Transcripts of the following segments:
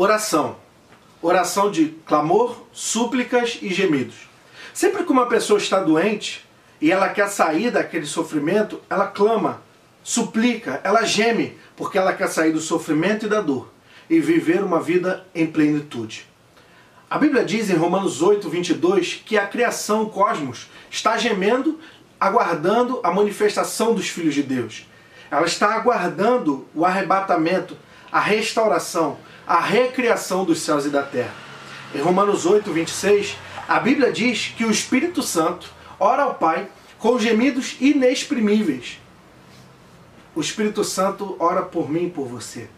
Oração. Oração de clamor, súplicas e gemidos. Sempre que uma pessoa está doente e ela quer sair daquele sofrimento, ela clama, suplica, ela geme, porque ela quer sair do sofrimento e da dor e viver uma vida em plenitude. A Bíblia diz em Romanos 8, 22 que a criação, o cosmos, está gemendo, aguardando a manifestação dos filhos de Deus. Ela está aguardando o arrebatamento, a restauração, a recriação dos céus e da terra. Em Romanos 8, 26, a Bíblia diz que o Espírito Santo ora ao Pai com gemidos inexprimíveis. O Espírito Santo ora por mim e por você.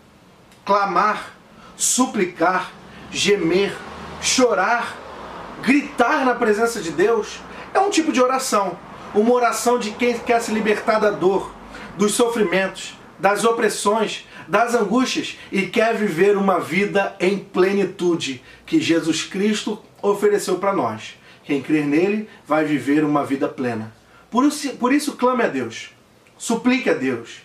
Clamar, suplicar, gemer, chorar, gritar na presença de Deus é um tipo de oração. Uma oração de quem quer se libertar da dor, dos sofrimentos, das opressões, das angústias e quer viver uma vida em plenitude que Jesus Cristo ofereceu para nós. Quem crer nele vai viver uma vida plena. Por isso, por isso clame a Deus, suplique a Deus,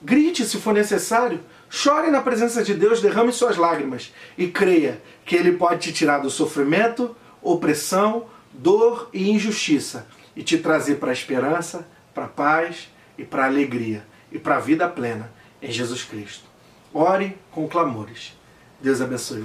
grite se for necessário, chore na presença de Deus, derrame suas lágrimas e creia que Ele pode te tirar do sofrimento, opressão, dor e injustiça e te trazer para a esperança, para a paz e para a alegria e para a vida plena em Jesus Cristo. Ore com clamores. Deus abençoe.